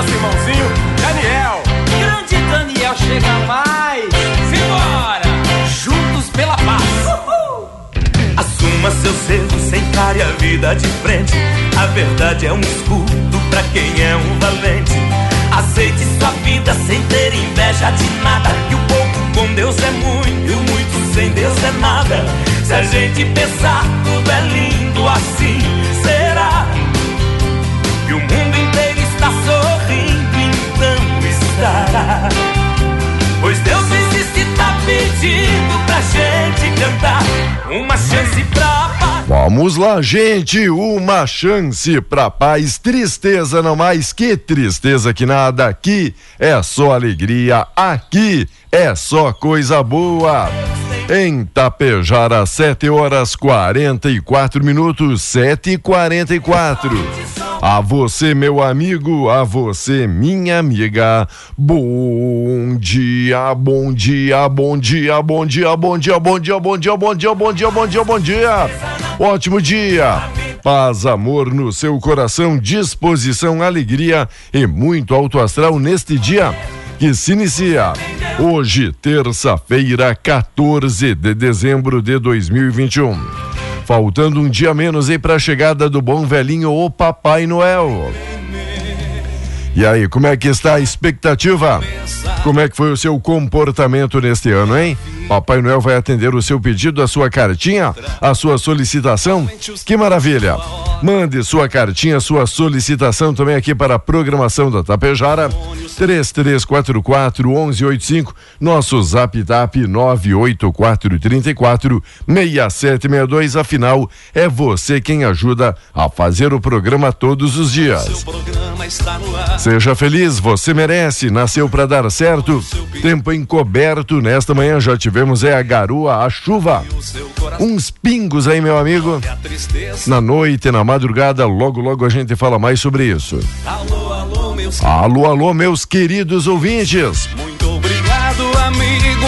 Nosso irmãozinho Daniel. Grande Daniel chega mais. Simbora! Juntos pela paz. Assuma seu selo, encare a vida de frente. A verdade é um escudo pra quem é um valente. Aceite sua vida sem ter inveja de nada. Que o pouco com Deus é muito, e o muito sem Deus é nada. Se a gente pensar, tudo é lindo assim. Pois Deus existe, tá pedindo pra gente cantar. Uma chance pra paz. Vamos lá, gente, uma chance pra paz, tristeza não mais, que tristeza que nada, aqui é só alegria, aqui é só coisa boa. Em Tapejara, 7 horas 44 minutos, 7 e 44 A você, meu amigo, a você, minha amiga. Bom dia, bom dia, bom dia, bom dia, bom dia, bom dia, bom dia, bom dia, bom dia, bom dia, bom dia. Ótimo dia. Paz, amor no seu coração, disposição, alegria e muito alto astral neste dia que se inicia hoje, terça-feira, 14 de dezembro de 2021. Faltando um dia menos aí para a chegada do bom velhinho, o Papai Noel. E aí, como é que está a expectativa? Como é que foi o seu comportamento neste ano, hein? Papai Noel vai atender o seu pedido, a sua cartinha, a sua solicitação? Que maravilha! Mande sua cartinha, sua solicitação também aqui para a programação da Tapejara. 3344 1185, nosso zap tap 98434 6762. Afinal, é você quem ajuda a fazer o programa todos os dias. Seja feliz, você merece, nasceu para dar certo. Tempo encoberto. Nesta manhã já tivemos é a garoa, a chuva. Uns pingos aí, meu amigo. Na noite, na madrugada, logo, logo a gente fala mais sobre isso. Alô, alô, meus Alô, alô, meus queridos ouvintes. Muito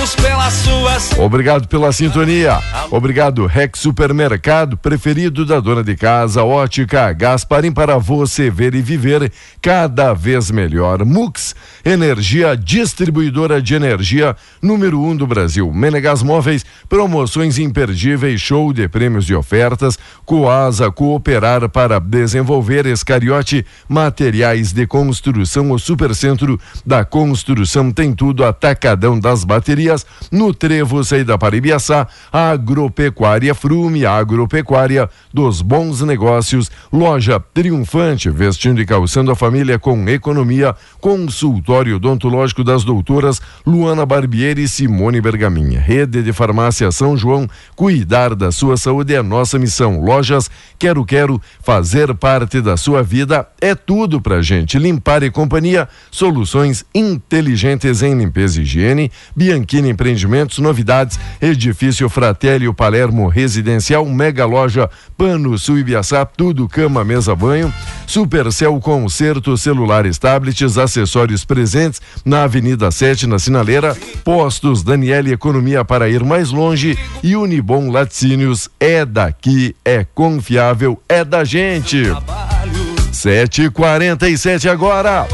amigos, pelas suas. Obrigado pela sintonia. Obrigado, Rex Supermercado, preferido da dona de casa, Ótica Gasparim, para você ver e viver cada vez melhor. Mux, energia distribuidora de energia número um do Brasil. Menegas Móveis, promoções imperdíveis, show de prêmios e ofertas. Coasa, cooperar para desenvolver Escariote, materiais de construção. O Supercentro da Construção tem tudo, atacadão das baterias. No Trevo, saída para Ibiaçá, Agropecuária Frume, Agropecuária dos bons negócios, loja triunfante, vestindo e calçando a família com economia, consultório odontológico das doutoras Luana Barbieri e Simone Bergaminha. Rede de Farmácia São João, cuidar da sua saúde é nossa missão. Lojas Quero Quero, fazer parte da sua vida é tudo pra gente. Limpar e companhia, soluções inteligentes em limpeza e higiene. Bianchini Empreendimentos, novidades, edifício Fratelli Palermo Residencial, mega loja Pano Sul Ibiaçá, tudo cama, mesa, banho. Supercel Concerto, celulares, tablets, acessórios presentes na Avenida 7, na Sinaleira. Postos Daniele Economia para ir mais longe e Unibom Laticínios é daqui, é confiável, é da gente. Trabalho, 7h47 agora.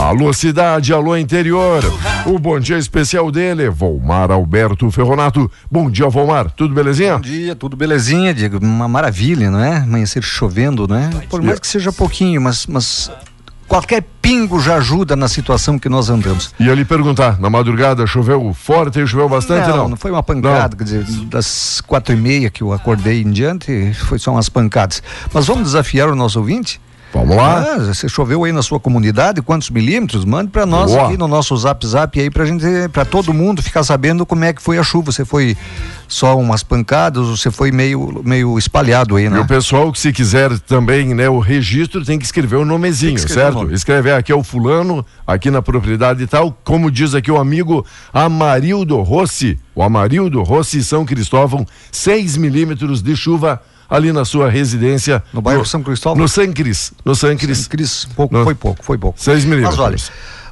Alô cidade, alô interior. O bom dia especial dele, Volmar Alberto Ferronato. Bom dia, Volmar. Tudo belezinha? Bom dia, tudo belezinha, Diego. Uma maravilha, não é? Amanhecer chovendo, não é? Por mais que seja pouquinho, mas, mas qualquer pingo já ajuda na situação que nós andamos. Ia lhe perguntar, na madrugada choveu forte, choveu bastante, não? não, foi uma pancada, quer dizer, das quatro e meia que eu acordei em diante, foi só umas pancadas. Mas vamos desafiar o nosso ouvinte? Vamos lá. Ah, você choveu aí na sua comunidade, quantos milímetros? Mande para nós Boa. aqui no nosso zap zap aí pra gente, para todo mundo ficar sabendo como é que foi a chuva. Você foi só umas pancadas ou você foi meio, meio espalhado aí, E né? o pessoal que se quiser também, né, o registro tem que escrever o nomezinho, escrever o certo? nome. Escrever aqui é o fulano, aqui na propriedade e tal, como diz aqui o amigo Amarildo Rossi, o Amarildo Rossi São Cristóvão, 6 milímetros de chuva ali na sua residência. No bairro São Cristóvão? No San Cris, no San Cris. Cris, pouco, No- foi pouco, foi pouco. Seis milímetros. Mas olha,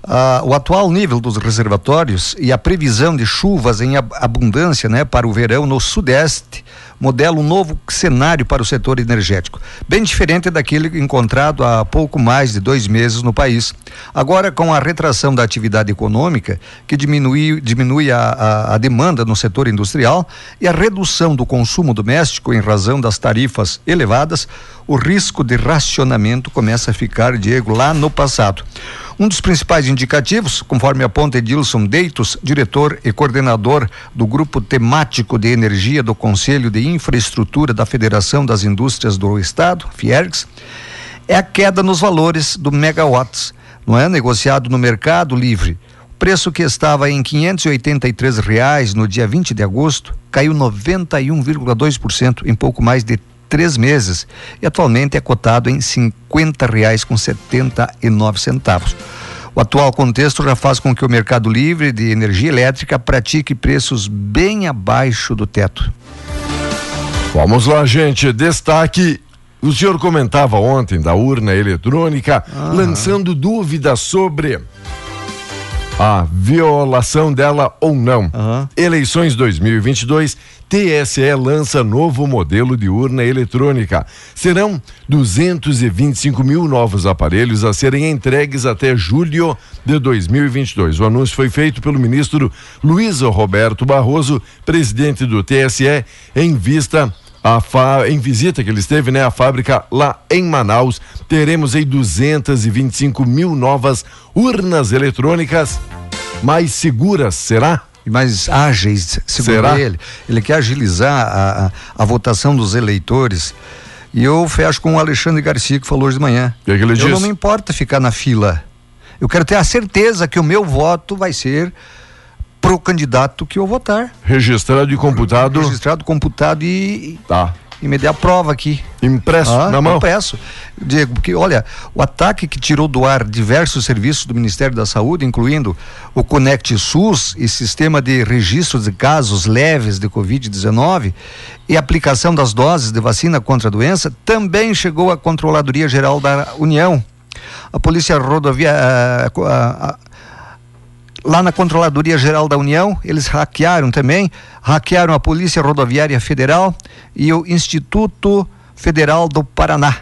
ah, o atual nível dos reservatórios e a previsão de chuvas em ab- abundância né, para o verão no sudeste modela um novo cenário para o setor energético, bem diferente daquele encontrado há pouco mais de dois meses no país. Agora, com a retração da atividade econômica, que diminui, diminui a, a- a demanda no setor industrial, e a redução do consumo doméstico em razão das tarifas elevadas, o risco de racionamento começa a ficar, Diego, lá no passado. Um dos principais indicativos, conforme aponta Edilson Deitos, diretor e coordenador do Grupo Temático de Energia do Conselho de Infraestrutura da Federação das Indústrias do Estado, Fiergs, é a queda nos valores do megawatts, não é negociado no mercado livre. O preço que estava em 583 reais no dia 20 de agosto caiu 91,2% em pouco mais de três meses e atualmente é cotado em 50 reais com 79 centavos. O atual contexto já faz com que o mercado livre de energia elétrica pratique preços bem abaixo do teto. Vamos lá, gente. Destaque. O senhor comentava ontem da urna eletrônica, lançando dúvidas sobre a violação dela ou não. Aham. Eleições 2022, TSE lança novo modelo de urna eletrônica. Serão 225 mil novos aparelhos a serem entregues até julho de 2022. O anúncio foi feito pelo ministro Luiz Roberto Barroso, presidente do TSE, em vista a fa... em visita que ele esteve, né, a fábrica lá em Manaus, teremos aí 225 mil novas urnas eletrônicas mais seguras, será? mais ágeis, segundo Será? ele. Ele quer agilizar a, a, a votação dos eleitores. E eu fecho com o Alexandre Garcia, que falou hoje de manhã. O que é que ele eu disse? não me importa ficar na fila. Eu quero ter a certeza que o meu voto vai ser pro candidato que eu votar. Registrado e computado. Registrado, computado e, Tá. e me dê a prova aqui. Impresso Ah, na mão. Impresso. Diego, porque olha, o ataque que tirou do ar diversos serviços do Ministério da Saúde, incluindo o Conect SUS e sistema de registro de casos leves de Covid-19 e aplicação das doses de vacina contra a doença, também chegou à Controladoria Geral da União. A Polícia Rodoviária. ah, ah, lá na Controladoria Geral da União, eles hackearam também, hackearam a Polícia Rodoviária Federal e o Instituto Federal do Paraná.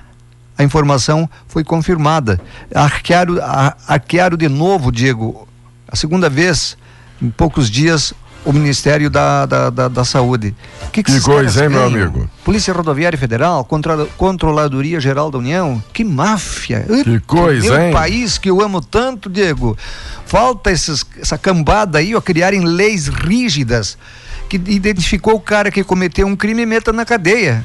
A informação foi confirmada. Hackearam, a- hackearam de novo, Diego, a segunda vez, em poucos dias, o Ministério da, da, da, da Saúde. Que, Que esses coisa, hein, meu amigo? Polícia Rodoviária Federal, Contra- Controladoria Geral da União, que máfia! Que coisa, Meu hein? país que eu amo tanto, Diego. Falta esses, essa cambada aí, ó, criarem leis rígidas que identificou o cara que cometeu um crime e meta na cadeia.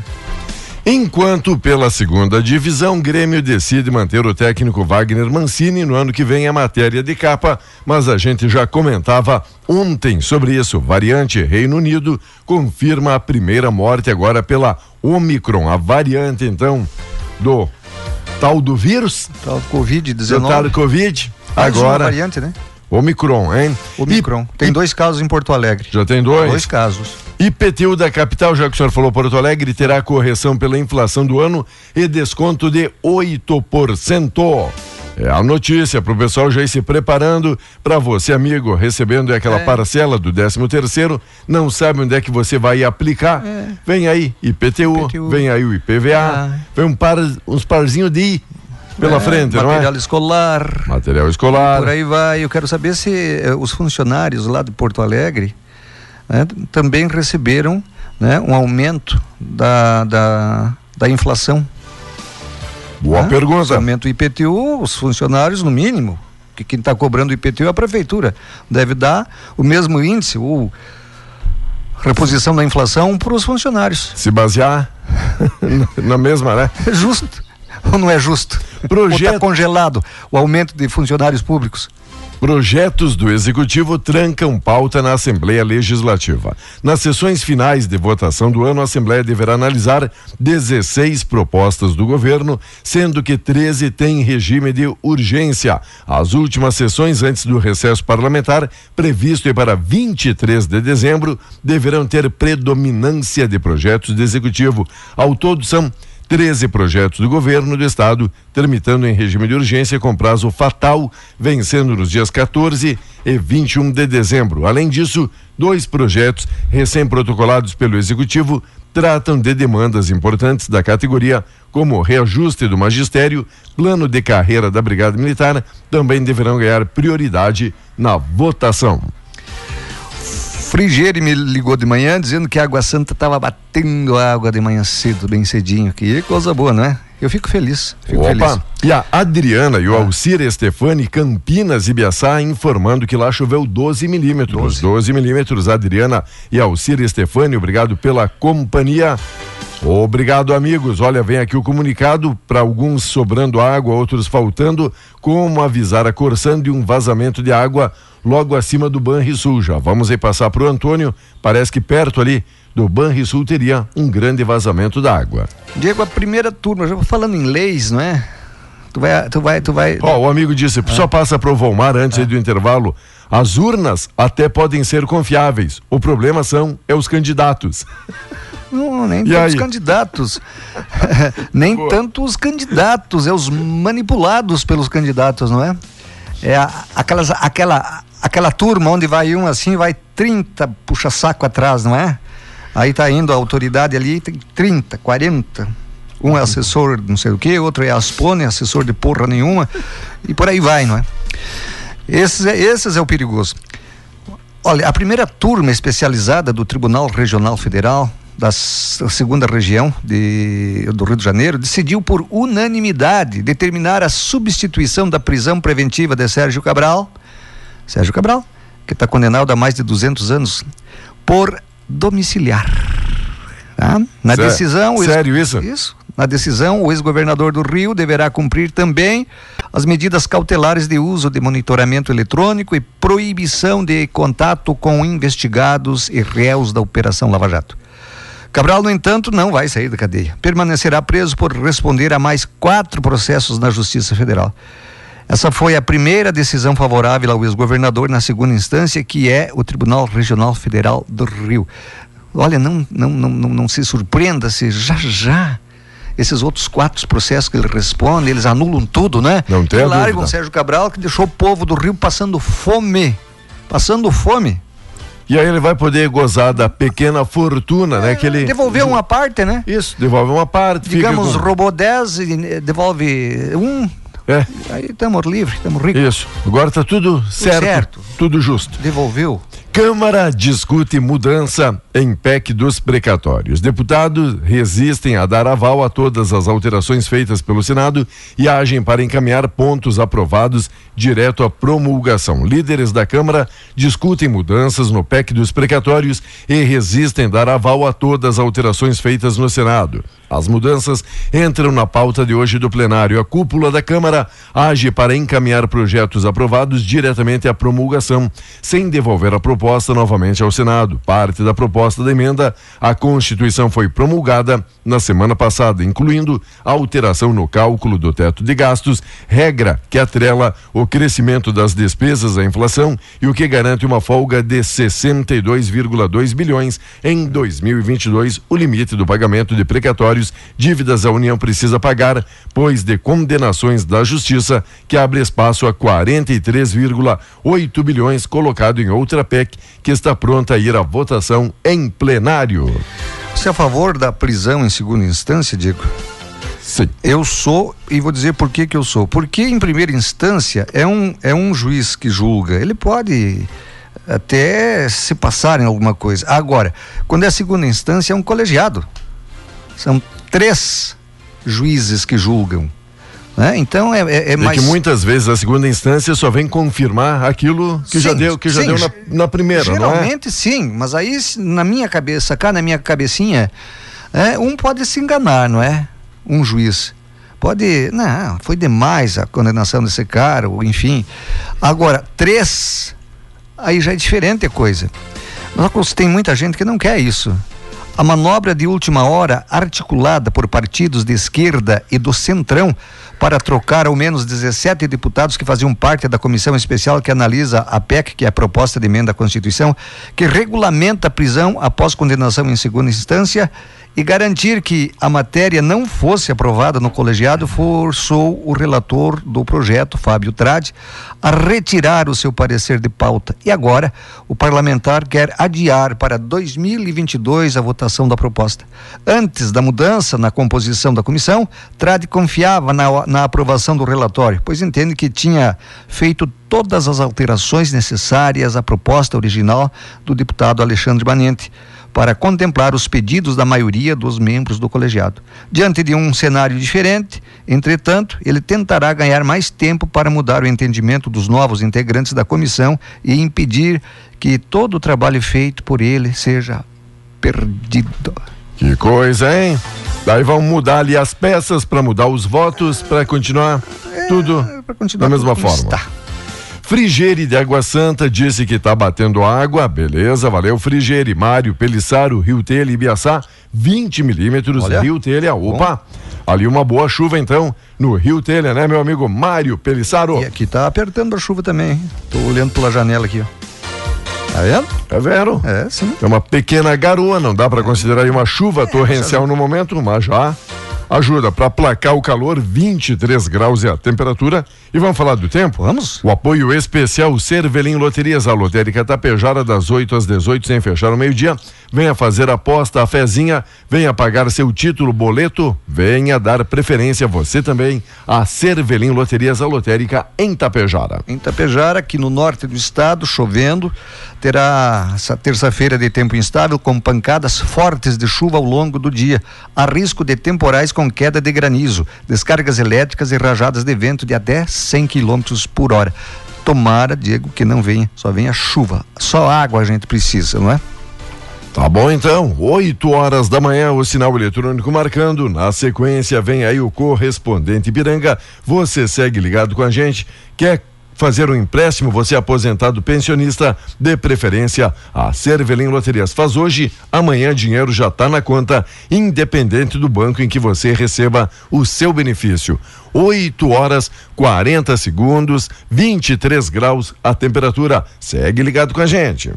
Enquanto pela segunda divisão, Grêmio decide manter o técnico Wagner Mancini no ano que vem a matéria de capa, mas a gente já comentava ontem sobre isso. Variante Reino Unido confirma a primeira morte agora pela Omicron, a variante então do tal do vírus, Tal do tal Covid-19. do Covid. Mais Agora, variante, né? Omicron, hein? Omicron. E- Tem e- dois casos em Porto Alegre. Já tem dois? Dois casos. IPTU da capital, já que o senhor falou Porto Alegre, terá correção pela inflação do ano e desconto de 8%. É a notícia para o pessoal já ir se preparando para você, amigo, recebendo aquela É. parcela do 13 terceiro, não sabe onde é que você vai aplicar. Vem aí IPTU, IPTU. vem aí o IPVA, Ah. vem um par, uns parzinhos de pela É, frente, não Material é? escolar. Material escolar. Por aí vai. Eu quero saber se eh, os funcionários lá de Porto Alegre né, também receberam né, um aumento da, da, da inflação. Boa né? pergunta. Se aumenta o IPTU, os funcionários, no mínimo, que quem está cobrando o IPTU é a prefeitura. Deve dar o mesmo índice, ou reposição da inflação para os funcionários. Se basear na mesma, né? É justo ou não é justo? Projeto- Ou está congelado o aumento de funcionários públicos? Projetos do Executivo trancam pauta na Assembleia Legislativa. Nas sessões finais de votação do ano, a Assembleia deverá analisar 16 propostas do governo, sendo que 13 têm regime de urgência. As últimas sessões antes do recesso parlamentar, previsto para 23 de dezembro, deverão ter predominância de projetos do Executivo. Ao todo, são 13 projetos do governo do estado, tramitando em regime de urgência com prazo fatal, vencendo nos dias 14 e 21 de dezembro. Além disso, dois projetos recém-protocolados pelo executivo tratam de demandas importantes da categoria, como reajuste do magistério, plano de carreira da Brigada Militar, também deverão ganhar prioridade na votação. Frigieri me ligou de manhã dizendo que a Água Santa estava batendo água de manhã cedo, bem cedinho. Que coisa boa, não é? Eu fico feliz. Fico feliz. Opa! E a Adriana e o Alcir Estefani, Campinas e Biaçá, informando que lá choveu 12 milímetros. 12 milímetros, Adriana e Alcir Estefani, obrigado pela companhia. Obrigado, amigos. Olha, vem aqui o comunicado para alguns sobrando água, outros faltando. Como avisar a Corsan de um vazamento de água logo acima do Banrisul. Já vamos aí passar para o Antônio. Parece que perto ali do Banrisul teria um grande vazamento da água. Diego, a primeira turma, já falando em leis, não é? Tu vai, tu vai, tu vai. Ó, o amigo disse, só passa para o Volmar antes aí do intervalo. As urnas até podem ser confiáveis. O problema são é os candidatos. Não, nem E tantos aí? candidatos. nem tanto os candidatos, é os manipulados pelos candidatos, não é? É a- aquelas, aquela, aquela turma onde vai um assim, vai 30 puxa-saco atrás, não é? Aí tá indo a autoridade ali, tem 30, 40. Um é assessor não sei o que, outro é aspone, assessor de porra nenhuma, e por aí vai, não é? Esses é, esses é o perigoso. Olha, a primeira turma especializada do Tribunal Regional Federal da segunda região de, do Rio de Janeiro decidiu por unanimidade determinar a substituição da prisão preventiva de Sérgio Cabral, Sérgio Cabral, que está condenado a mais de 200 anos, por domiciliar. Tá? Na Sé- decisão, ex- sério isso? Isso. Na decisão, o ex-governador do Rio deverá cumprir também as medidas cautelares de uso de monitoramento eletrônico e proibição de contato com investigados e réus da Operação Lava Jato. Cabral, no entanto, não vai sair da cadeia. Permanecerá preso por responder a mais quatro processos na Justiça Federal. Essa foi a primeira decisão favorável ao ex-governador na segunda instância, que é o Tribunal Regional Federal do Rio. Olha, não, não, não, não, se surpreenda se já já esses outros quatro processos que ele responde, eles anulam tudo, né? Não tem e largam o Sérgio Cabral, que deixou o povo do Rio passando fome. Passando fome. E aí ele vai poder gozar da pequena fortuna, é, né? Que ele... Devolver uma parte, né? Isso, devolve uma parte. Digamos, com... roubou 10 e devolve um. É. Aí estamos livres, estamos ricos. Isso. Agora está tudo, tudo certo, certo, tudo justo. Devolveu. Câmara discute mudança em PEC dos precatórios. Deputados resistem a dar aval a todas as alterações feitas pelo Senado e agem para encaminhar pontos aprovados direto à promulgação. Líderes da Câmara discutem mudanças no PEC dos precatórios e resistem a dar aval a todas as alterações feitas no Senado. As mudanças entram na pauta de hoje do plenário. A cúpula da Câmara age para encaminhar projetos aprovados diretamente à promulgação, sem devolver a proposta novamente ao Senado. Parte da proposta da emenda à Constituição foi promulgada na semana passada, incluindo a alteração no cálculo do teto de gastos, regra que atrela o crescimento das despesas à inflação e o que garante uma folga de 62,2 bilhões em 2022, o limite do pagamento de precatório dívidas a União precisa pagar, pois de condenações da Justiça, que abre espaço a 43,8 bilhões colocado em outra PEC, que está pronta a ir à votação em plenário. Você é a favor da prisão em segunda instância, Diego? Sim. Eu sou, e vou dizer por que que eu sou. Porque em primeira instância é um, é um juiz que julga. Ele pode até se passar em alguma coisa. Agora, quando é a segunda instância, é um colegiado. São três juízes que julgam. Né? Então é, é, é mais. É que muitas vezes a segunda instância só vem confirmar aquilo que sim, já deu, que já deu na, na primeira, Geralmente não é? sim, mas aí na minha cabeça, cá na minha cabecinha, é, um pode se enganar, não é? Um juiz. Pode, não, foi demais a condenação desse cara, ou enfim. Agora, três, aí já é diferente a coisa. Mas tem muita gente que não quer isso. A manobra de última hora, articulada por partidos de esquerda e do centrão, para trocar ao menos 17 deputados que faziam parte da comissão especial que analisa a PEC, que é a proposta de emenda à Constituição, que regulamenta a prisão após condenação em segunda instância e garantir que a matéria não fosse aprovada no colegiado forçou o relator do projeto, Fábio Trade, a retirar o seu parecer de pauta. E agora, o parlamentar quer adiar para 2022 a votação da proposta. Antes da mudança na composição da comissão, Trade confiava na, na aprovação do relatório, pois entende que tinha feito todas as alterações necessárias à proposta original do deputado Alexandre Manente para contemplar os pedidos da maioria dos membros do colegiado. Diante de um cenário diferente, entretanto, ele tentará ganhar mais tempo para mudar o entendimento dos novos integrantes da comissão e impedir que todo o trabalho feito por ele seja perdido. Que coisa, hein? Daí vão mudar ali as peças para mudar os votos, para continuar é, tudo continuar da mesma forma. Está. Frigeri de Água Santa disse que está batendo água, beleza, valeu Frigeri, Mário, Pelissaro, Rio Telha e Ibiaçá, 20 milímetros, Rio Telha, opa, Bom. ali uma boa chuva então, no Rio Telha, né meu amigo Mário Pelissaro? E aqui tá apertando a chuva também, hein? tô olhando pela janela aqui, ó. Tá vendo? É vero. É, sim. É uma pequena garoa, não dá para considerar uma chuva é, torrencial no momento, mas já ajuda para placar o calor, 23 graus é a temperatura. E vamos falar do tempo? Vamos. O apoio especial Cervelim Loterias, a lotérica Tapejara, das 8 às 18, sem fechar o meio-dia. Venha fazer aposta, a fezinha, venha pagar seu título, boleto, venha dar preferência você também a Cervelim Loterias, a lotérica em Tapejara. Em Tapejara, aqui no norte do estado, chovendo, terá essa terça-feira de tempo instável com pancadas fortes de chuva ao longo do dia. Há risco de temporais com queda de granizo, descargas elétricas e rajadas de vento de até 100 km por hora. Tomara, Diego, que não venha, só venha chuva. Só água a gente precisa, não é? Tá bom então, 8 horas da manhã, o sinal eletrônico marcando. Na sequência, vem aí o correspondente Piranga. Você segue ligado com a gente. Quer fazer um empréstimo, você é aposentado pensionista, de preferência, a Cervelim Loterias faz hoje, amanhã dinheiro já está na conta, independente do banco em que você receba o seu benefício. 8 horas 40 segundos, 23 graus a temperatura. Segue ligado com a gente.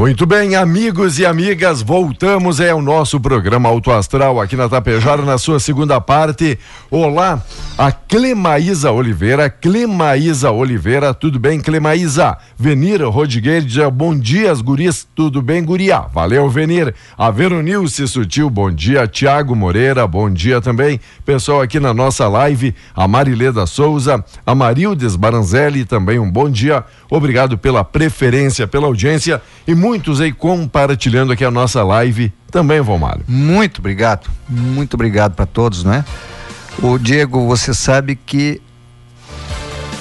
Muito bem, amigos e amigas, voltamos é o nosso programa Auto Astral aqui na Tapejara na sua segunda parte. Olá, a Clemaísa Oliveira, Clemaísa Oliveira, tudo bem, Clemaísa? Venir Rodrigues, bom dia, as gurias, tudo bem, guria? Valeu, Venir. A Veronilce Sutil, bom dia, Tiago Moreira, bom dia também. Pessoal aqui na nossa live, a Marileda Souza, a Marildes Baranzelli, também um bom dia. Obrigado pela preferência, pela audiência e muito muitos aí compartilhando aqui a nossa live também, Valmário. Muito obrigado, muito obrigado para todos, né? O Diego, você sabe que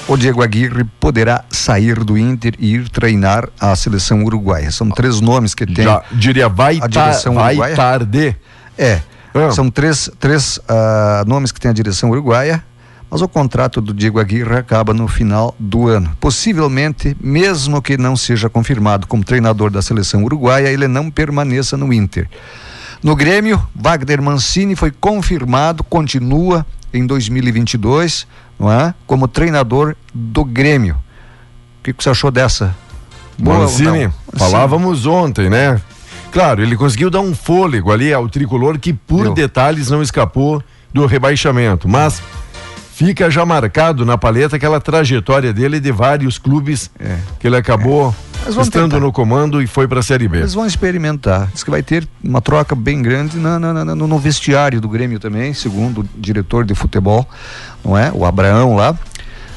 o Diego Aguirre poderá sair do Inter e ir treinar a seleção uruguaia. São três nomes que tem. Já diria vai, a direção vai uruguaia. tarde. É. Ah. São três, três uh, nomes que tem a direção uruguaia mas o contrato do Diego Aguirre acaba no final do ano. Possivelmente, mesmo que não seja confirmado como treinador da seleção uruguaia, ele não permaneça no Inter. No Grêmio, Wagner Mancini foi confirmado, continua em 2022, não é? Como treinador do Grêmio. O que, que você achou dessa? Boa, Mancini, falávamos ontem, né? Claro, ele conseguiu dar um fôlego ali ao tricolor que por Deu. detalhes não escapou do rebaixamento, mas fica já marcado na paleta aquela trajetória dele de vários clubes é. que ele acabou é. estando tentar. no comando e foi para a Série B. Eles vão experimentar. Diz que vai ter uma troca bem grande na, na, na, no vestiário do Grêmio também, segundo o diretor de futebol, não é? O Abraão lá.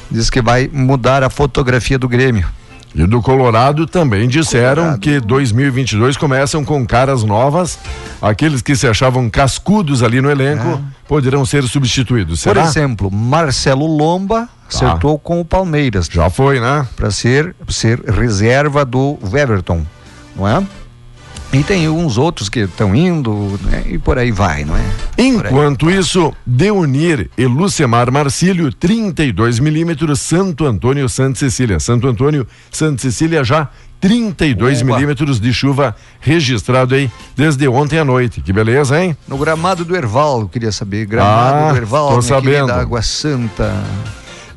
Diz que vai mudar a fotografia do Grêmio. E do Colorado também disseram Colorado. que 2022 começam com caras novas. Aqueles que se achavam cascudos ali no elenco é. poderão ser substituídos. Será? Por exemplo, Marcelo Lomba tá. acertou com o Palmeiras. Já foi, né? Para ser, ser reserva do Everton, não é? E tem uns outros que estão indo né? e por aí vai, não é? Enquanto isso, Deunir e Lucemar Marcílio, 32 milímetros, Santo Antônio, Santa Cecília. Santo Antônio, Santa Cecília já 32 Oba. milímetros de chuva registrado aí desde ontem à noite. Que beleza, hein? No gramado do Erval, eu queria saber. Gramado ah, do Erval, tô sabendo. Água Santa.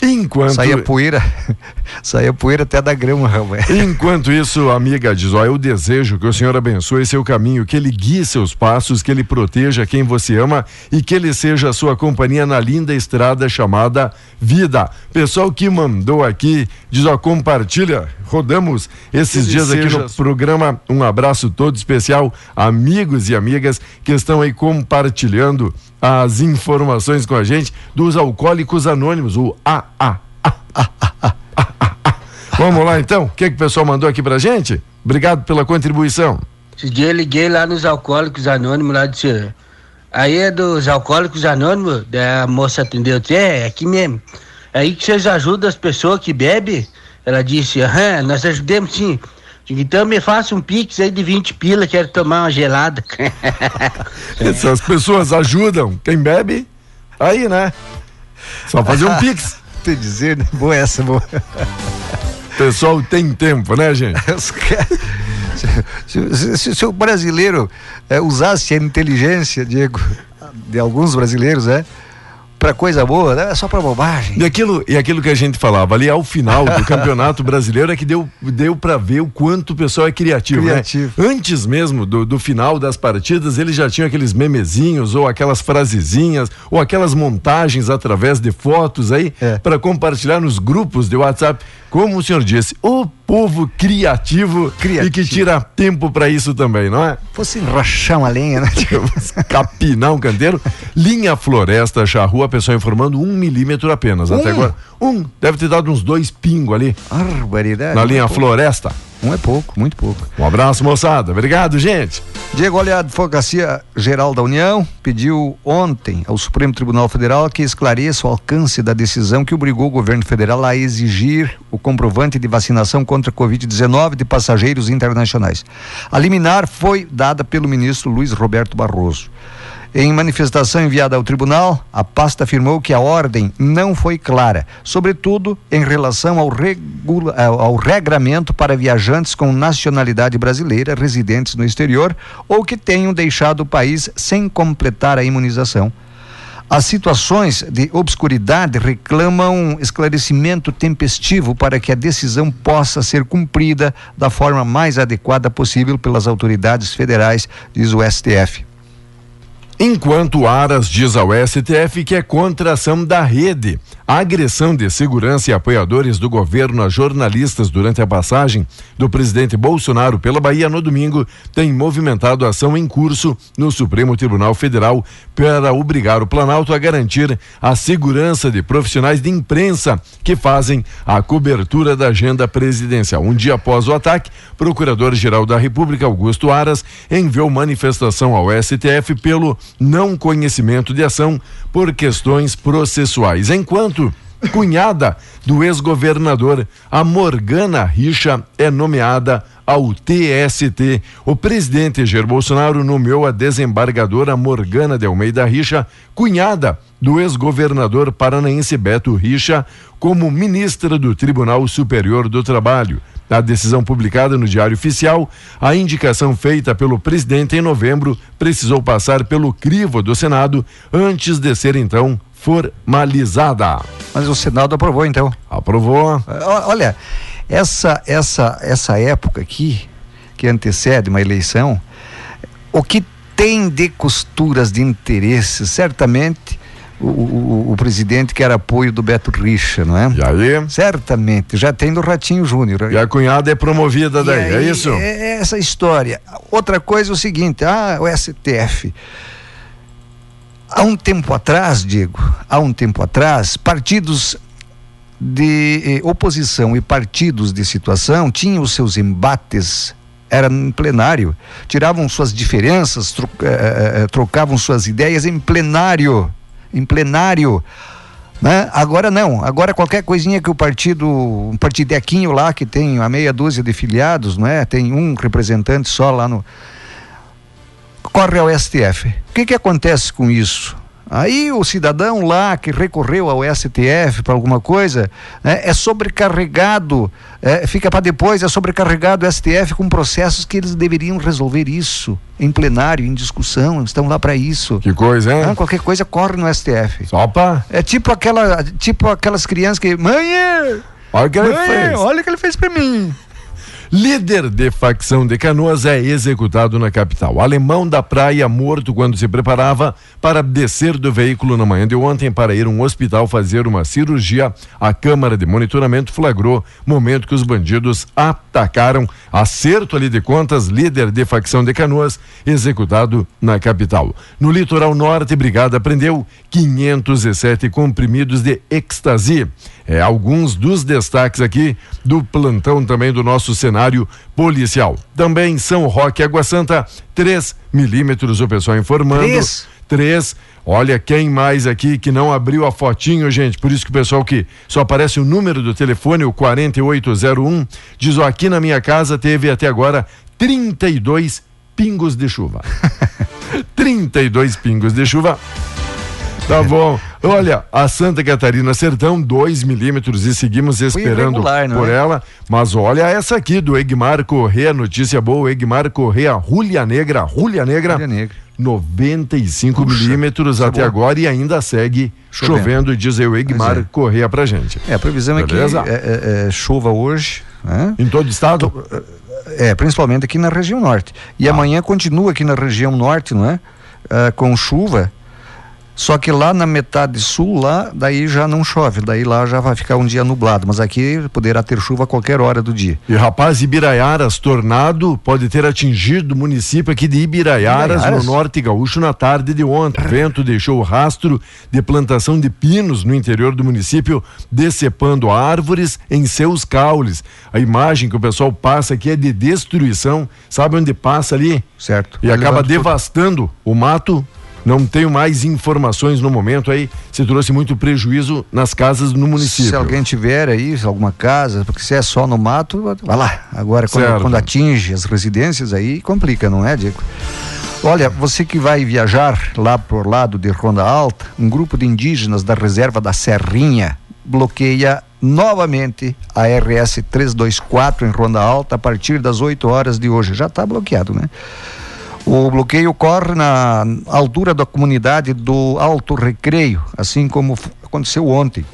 Enquanto... Saia poeira, saia poeira até da grama, rapaz. Enquanto isso, amiga diz, ó, eu desejo que o Senhor abençoe seu caminho, que ele guie seus passos, que ele proteja quem você ama e que ele seja a sua companhia na linda estrada chamada vida. Pessoal que mandou aqui, diz, ó, compartilha, rodamos esses dias aqui no programa, um abraço todo especial, amigos e amigas que estão aí compartilhando as informações com a gente dos alcoólicos anônimos, o AA. Vamos lá então? O que, que o pessoal mandou aqui pra gente? Obrigado pela contribuição. Esse dia eu liguei lá nos alcoólicos anônimos, lá disse. Aí é dos alcoólicos anônimos, a moça atendeu, é, é aqui mesmo. É aí que vocês ajudam as pessoas que bebem? Ela disse, aham, nós ajudamos sim. Então me faça um pix aí de 20 pila, quero tomar uma gelada. Essas pessoas ajudam quem bebe, aí, né? Só fazer um pix. Te dizer, né? Boa essa, boa. Pessoal tem tempo, né, gente? se, se, se, se, o brasileiro é, usasse a inteligência, Diego, de alguns brasileiros, é, para coisa boa, né? É só para bobagem. E aquilo, e aquilo que a gente falava ali ao final do Campeonato Brasileiro é que deu, deu para ver o quanto o pessoal é criativo, né? criativo. Né? Antes mesmo do, do final das partidas, eles já tinham aqueles memezinhos ou aquelas frasezinhas ou aquelas montagens através de fotos aí é. para compartilhar nos grupos de WhatsApp. Como o senhor disse, o povo criativo, Criativo. e que tira tempo para isso também, não é? Fosse rachar uma lenha, né? Capinar um canteiro. Linha Floresta Charrua, a pessoa informando um milímetro apenas. Até Um? agora. Um. Deve ter dado uns dois pingos ali Barbaridade. na linha. Floresta. Um é pouco, muito pouco. Um abraço, moçada. Obrigado, gente. Diego, olha, a Advocacia Geral da União pediu ontem ao Supremo Tribunal Federal que esclareça o alcance da decisão que obrigou o governo federal a exigir o comprovante de vacinação contra a Covid-19 de passageiros internacionais. A liminar foi dada pelo ministro Luiz Roberto Barroso. Em manifestação enviada ao tribunal, a pasta afirmou que a ordem não foi clara, sobretudo em relação ao, regula- ao- regramento para viajantes com nacionalidade brasileira residentes no exterior ou que tenham deixado o país sem completar a imunização. As situações de obscuridade reclamam esclarecimento tempestivo para que a decisão possa ser cumprida da forma mais adequada possível pelas autoridades federais, diz o STF. Enquanto Aras diz ao STF que é contra a ação da rede, a agressão de segurança e apoiadores do governo a jornalistas durante a passagem do presidente Bolsonaro pela Bahia no domingo tem movimentado ação em curso no Supremo Tribunal Federal para obrigar o Planalto a garantir a segurança de profissionais de imprensa que fazem a cobertura da agenda presidencial. Um dia após o ataque, Procurador-Geral da República, Augusto Aras, enviou manifestação ao STF pelo não conhecimento de ação por questões processuais. Enquanto cunhada do ex-governador, a Morgana Richa, é nomeada ao TST. O presidente Jair Bolsonaro nomeou a desembargadora Morgana de Almeida Richa, cunhada do ex-governador paranaense Beto Richa, como ministra do Tribunal Superior do Trabalho. Na decisão publicada no Diário Oficial, a indicação feita pelo presidente em novembro precisou passar pelo crivo do Senado antes de ser então formalizada. Mas o Senado aprovou então. Aprovou. Ó, Olha, essa essa essa época aqui que antecede uma eleição, o que tem de costuras de interesses, certamente o, o, o presidente quer apoio do Beto Richa, não é? E aí? Certamente, já tem do Ratinho Júnior. E a cunhada é promovida daí, é aí, isso? É essa história. Outra coisa é o seguinte, ah, o STF. Há um tempo atrás, Diego, há um tempo atrás, partidos de eh, oposição e partidos de situação tinham os seus embates era em plenário, tiravam suas diferenças, eh, eh, trocavam suas ideias em plenário, em plenário. Né? Agora não, agora qualquer coisinha que o partido, um partidequinho lá que tem a meia dúzia de filiados, não é? Tem um representante só lá no corre ao STF. O que que acontece com isso? Aí o cidadão lá que recorreu ao STF para alguma coisa né, é sobrecarregado, é, fica para depois, é sobrecarregado o STF com processos que eles deveriam resolver isso em plenário, em discussão, estão lá para isso. Que coisa, hein? Ah, qualquer coisa corre no STF. Só pra. É tipo aquela, tipo aquelas crianças que, mãe, Olha o que ele mãe, fez. olha o que ele fez para mim. Líder de facção de Canoas é executado na capital. Alemão da praia morto quando se preparava para descer do veículo na manhã de ontem para ir a um hospital fazer uma cirurgia. A câmara de monitoramento flagrou momento que os bandidos atacaram. Acerto ali de contas, líder de facção de Canoas, executado na capital. No litoral norte, brigada prendeu 507 comprimidos de êxtase. É alguns dos destaques aqui do plantão também do nosso cenário policial. Também São Roque, Água Santa, 3 milímetros, o pessoal informando. Três? Três. Olha quem mais aqui que não abriu a fotinho, gente. Por isso que o pessoal que só aparece o número do telefone, o 4801, diz: ó, aqui na minha casa teve até agora 32 pingos de chuva. 32 pingos de chuva. Tá bom. Olha, a Santa Catarina Sertão, 2 milímetros e seguimos esperando por é? ela. Mas olha essa aqui do Egmar Correa, notícia boa, Egmar Correa, Rúlia Negra, Rúlia Negra. Rúlia Negra. 95 Puxa, milímetros tá até bom. agora e ainda segue Chovendo. chovendo, diz o Egmar é. Correa pra gente. É, a previsão Beleza? é que é, é, é, chova hoje, né? Em todo estado? É, principalmente aqui na região norte. E amanhã continua aqui na região norte, não é? Ah, com chuva. Só que lá na metade sul, lá, daí já não chove, daí lá já vai ficar um dia nublado, mas aqui poderá ter chuva a qualquer hora do dia. E rapaz, Ibiraiaras, tornado pode ter atingido o município aqui de Ibiraiaras, Ibiraiaras? no norte gaúcho, na tarde de ontem. O vento deixou o rastro de plantação de pinos no interior do município, decepando árvores em seus caules. A imagem que o pessoal passa aqui é de destruição. Sabe onde passa ali? Certo. E acaba levanta tudo. devastando o mato. Não tenho mais informações no momento aí. Se trouxe muito prejuízo nas casas no município. Se alguém tiver aí, alguma casa, porque se é só no mato, vai lá. Agora, quando, quando atinge as residências, aí complica, não é, Diego? Olha, você que vai viajar lá por lado de Ronda Alta, um grupo de indígenas da reserva da Serrinha bloqueia novamente a RS 324 em Ronda Alta a partir das 8 horas de hoje. Já está bloqueado, né? O bloqueio ocorre na altura da comunidade do Alto Recreio, assim como aconteceu ontem.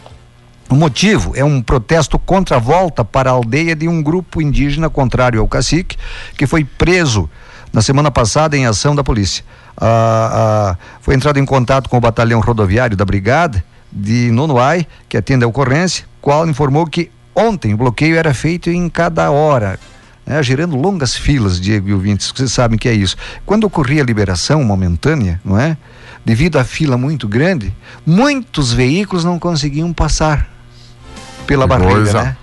O motivo é um protesto contra a volta para a aldeia de um grupo indígena contrário ao cacique, que foi preso na semana passada em ação da polícia. Ah, ah, foi entrado em contato com o batalhão rodoviário da Brigada de Nonoai, que atende a ocorrência, qual informou que ontem o bloqueio era feito em cada hora, né, gerando longas filas, Diego e ouvintes, vocês sabem que é isso. Quando ocorria a liberação momentânea, não é? Devido à fila muito grande, muitos veículos não conseguiam passar pela Que barreira, coisa. né?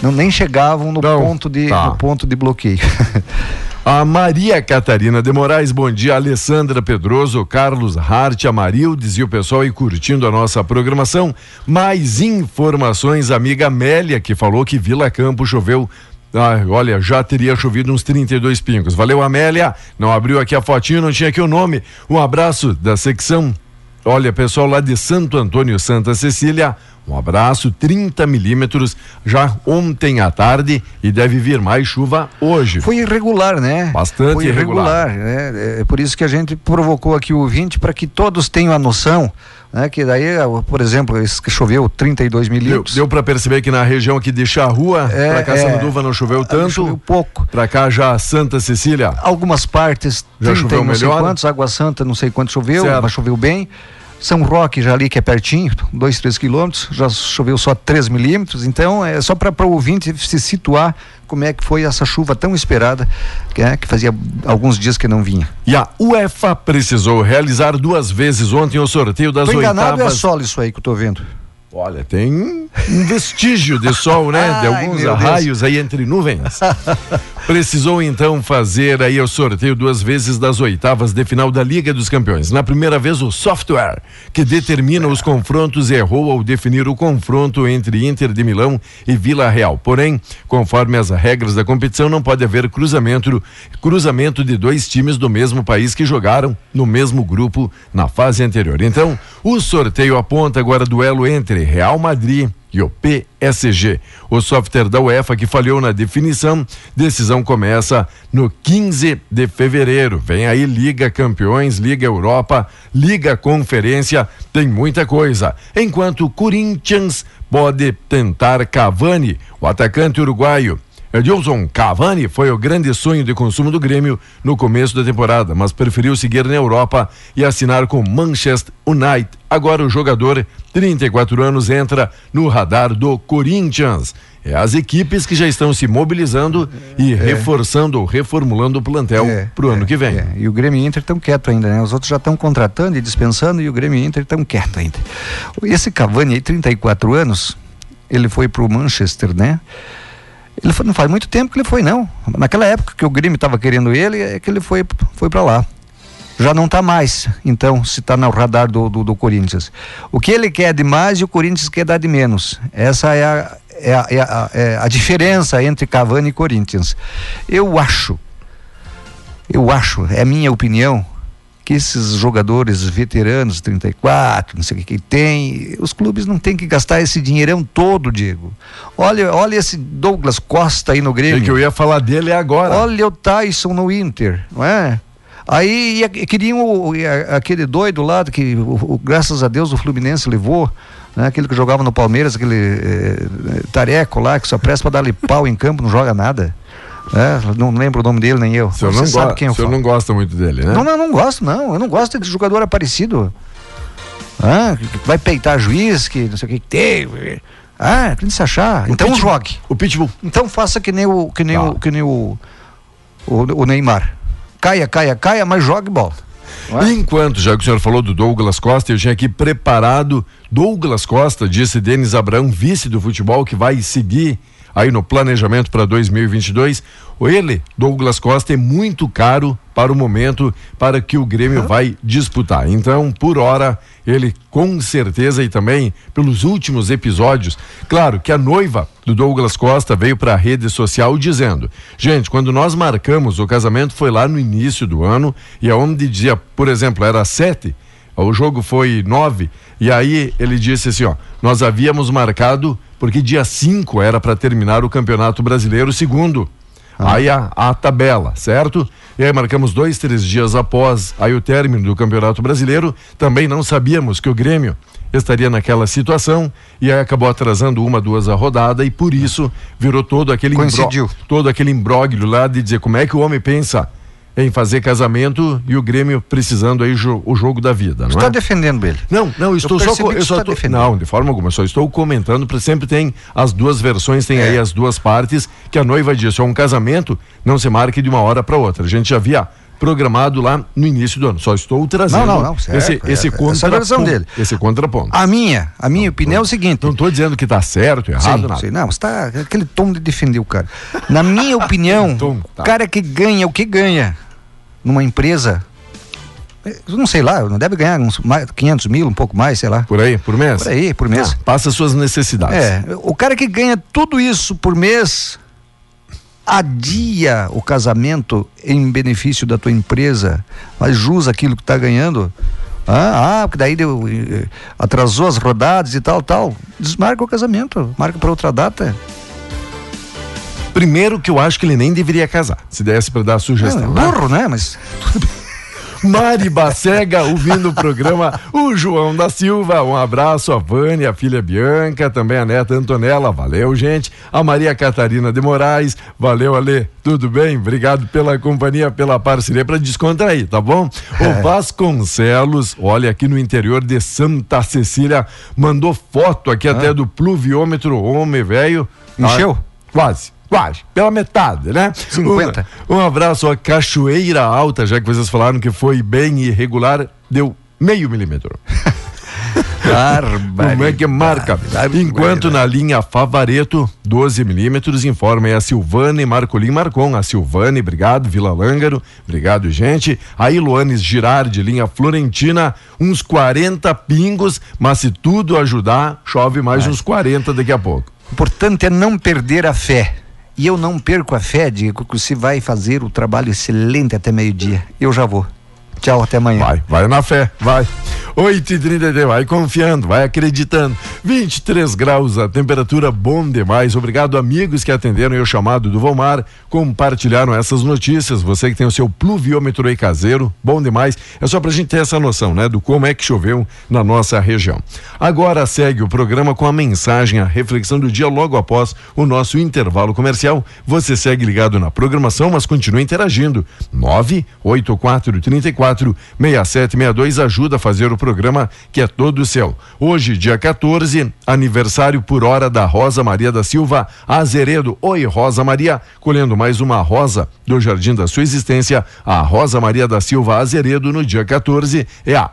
Não, nem chegavam no, Não, ponto de, tá. no ponto de bloqueio. A Maria Catarina de Moraes, bom dia. Alessandra Pedroso, Carlos Hart, Amarildes e o pessoal aí curtindo a nossa programação. Mais informações, amiga Amélia, que falou que Vila Campo choveu. Ah, olha, já teria chovido uns 32 pingos. Valeu, Amélia. Não abriu aqui a fotinho, não tinha aqui o nome. Um abraço da secção. Olha, pessoal lá de Santo Antônio, Santa Cecília. Um abraço, 30 milímetros já ontem à tarde e deve vir mais chuva hoje. Foi irregular, né? Bastante Foi irregular. né? É por isso que a gente provocou aqui o ouvinte para que todos tenham a noção, né? Que daí, por exemplo, choveu 32 Deu, milímetros. deu para perceber que na região aqui de Charrua, É, pra cá é. Sanduva não choveu tanto. Choveu pouco. Pra cá já Santa Cecília. Algumas partes, Já 30 choveu não sei melhor? quantos, Água Santa não sei quanto choveu, Certo. mas choveu bem. São Roque, já ali que é pertinho, 2, 3 quilômetros, já choveu só 3 milímetros. Então, é só para o ouvinte se situar como é que foi essa chuva tão esperada, que, é, que fazia alguns dias que não vinha. E a UEFA precisou realizar duas vezes ontem o sorteio das Tô enganado, é oitavas. solo isso aí que eu tô vendo. Olha, tem um vestígio de sol, né? De alguns raios aí entre nuvens. Precisou então fazer aí o sorteio duas vezes das oitavas de final da Liga dos Campeões. Na primeira vez, o software que determina os confrontos errou ao definir o confronto entre Inter de Milão e Vila Real. Porém, conforme as regras da competição, não pode haver cruzamento, cruzamento de dois times do mesmo país que jogaram no mesmo grupo na fase anterior. Então, o sorteio aponta agora duelo entre Real Madrid e o PSG. O software da UEFA que falhou na definição, decisão começa no 15 de fevereiro. Vem aí Liga Campeões, Liga Europa, Liga Conferência, tem muita coisa. Enquanto Corinthians pode tentar Cavani, o atacante uruguaio Edilson Cavani foi o grande sonho de consumo do Grêmio no começo da temporada, mas preferiu seguir na Europa e assinar com Manchester United. Agora o jogador, 34 anos, entra no radar do Corinthians. É as equipes que já estão se mobilizando e reforçando ou reformulando o plantel É, para o ano que vem. É, E o Grêmio e Inter estão quietos ainda, né? Os outros já estão contratando e dispensando e o Grêmio e Inter estão quietos ainda. Esse Cavani aí, 34 anos, ele foi pro Manchester, né? Ele foi- não faz muito tempo que ele foi, não. Naquela época que o Grêmio estava querendo ele, é que ele foi, foi para lá. Já não está mais, então, se está no radar do, do, do Corinthians. O que ele quer de mais e o Corinthians quer dar de menos. Essa é a, é a, é a, é a diferença entre Cavani e Corinthians. Eu acho eu acho, é minha opinião, que esses jogadores veteranos, 34, não sei o que que tem, os clubes não têm que gastar esse dinheirão todo, Diego. Olha, olha esse Douglas Costa aí no É Grêmio. que eu ia falar dele agora. Olha o Tyson no Inter, não é? Aí ia- queriam aquele doido lá que, o- o- graças a Deus, o Fluminense levou, né? aquele que jogava no Palmeiras, aquele eh, tareco lá, que só presta para dar-lhe pau em campo, não joga nada. É, não lembro o nome dele, nem eu. o senhor, Você não, sabe quem eu o senhor falo. não gosta muito dele, né? Não, não, não gosto, não. Eu não gosto de jogador aparecido. Ah, vai peitar juiz, que não sei o que que teve. Ah, tem que se achar. Então Pitbull. jogue. O Pitbull. Então faça que nem o que nem Tá. o que nem o, o, o Neymar. Caia, caia, caia, mas jogue bola. É? Enquanto, já que o senhor falou do Douglas Costa, eu tinha aqui preparado Douglas Costa, disse Denis Abrão, vice do futebol, que vai seguir aí no planejamento para 2022. O Ele, Douglas Costa, é muito caro para o momento para que o Grêmio vai disputar. Então, por hora, ele com certeza e também pelos últimos episódios, claro que a noiva do Douglas Costa veio para a rede social dizendo: gente, quando nós marcamos o casamento foi lá no início do ano e aonde dizia, por exemplo, era sete, o jogo foi nove e aí ele disse assim, ó, nós havíamos marcado porque dia 5 era para terminar o Campeonato Brasileiro, segundo Aí a, a tabela, certo? E aí marcamos dois, três dias após aí o término do Campeonato Brasileiro. Também não sabíamos que o Grêmio estaria naquela situação e aí acabou atrasando uma, duas a rodada e por isso virou todo aquele imbro- Coincidiu. todo aquele imbróglio lá de dizer como é que o homem pensa em fazer casamento e o Grêmio precisando aí jo- o jogo da vida, não Está é? defendendo ele. Não, não, eu estou só. co- que Eu você só tá tô- defendendo. não, de forma alguma, só estou comentando, porque sempre tem as duas versões, tem É. aí as duas partes, que a noiva disse: ó, um casamento não se marque de uma hora para outra. A gente já havia programado lá no início do ano. Só estou trazendo Não, não, não, certo, esse, é, esse é a contraponto. dele. Esse contraponto. A minha, a minha opinião é o seguinte. Não estou dizendo que está certo, errado, Sim, nada. sim, não, você tá aquele tom de defender o cara. Na minha opinião, Tom, tá. o cara que ganha o que ganha numa empresa, eu não sei lá, não deve ganhar uns mais, 500 mil, um pouco mais, sei lá. Por aí, por mês? Por aí, por mês. Ah, passa suas necessidades. É, o cara que ganha tudo isso por mês adia o casamento em benefício da tua empresa, mas jus aquilo que está ganhando. Ah, ah, porque daí deu, eh, atrasou as rodadas e tal, tal. Desmarca o casamento, marca para outra data. Primeiro que eu acho que ele nem deveria casar, se desse para dar É, sugestão. né? burro, né? Mas Mari Bacega ouvindo o programa, o João da Silva, um abraço, a Vânia, a filha Bianca, também a neta Antonella, valeu gente, a Maria Catarina de Moraes, valeu Ale, tudo bem? Obrigado pela companhia, pela parceria para descontrair, tá bom? O Vasconcelos, olha aqui no interior de Santa Cecília, mandou foto aqui até do pluviômetro homem velho. Encheu? Ah, Quase. Quase, pela metade, né? 50. Um, um abraço a Cachoeira Alta, já que vocês falaram que foi bem irregular, deu meio milímetro. Como é que marca? Enquanto na linha Favareto, 12 milímetros, informa aí a Silvane Marcolim Marcon. A Silvane, obrigado. Vila Lângaro, obrigado, gente. A Iloanes Girardi, linha Florentina, uns 40 pingos, mas se tudo ajudar, chove mais uns 40 daqui a pouco. o importante é não perder a fé. E eu não perco a fé, Diego, que você vai fazer o trabalho excelente até meio-dia. Eu já vou. Tchau, até amanhã. Vai, vai na fé, vai. 8 e 33 vai confiando, vai acreditando. 23 graus, a temperatura bom demais. Obrigado, amigos que atenderam o chamado do Vomar, compartilharam essas notícias. Você que tem o seu pluviômetro aí caseiro, bom demais. É só pra gente ter essa noção, né, do como é que choveu na nossa região. Agora segue o programa com a mensagem, a reflexão do dia logo após o nosso intervalo comercial. Você segue ligado na programação, mas continua interagindo. 984 34 6762 ajuda a fazer o programa que é todo seu. Hoje, dia 14, aniversário por hora da Rosa Maria da Silva Azeredo. Oi, Rosa Maria, colhendo mais uma rosa do Jardim da sua existência. A Rosa Maria da Silva Azeredo, no dia 14, é a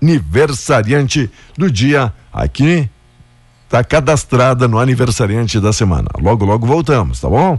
aniversariante do dia aqui. Tá cadastrada no aniversariante da semana. Logo, logo voltamos, tá bom?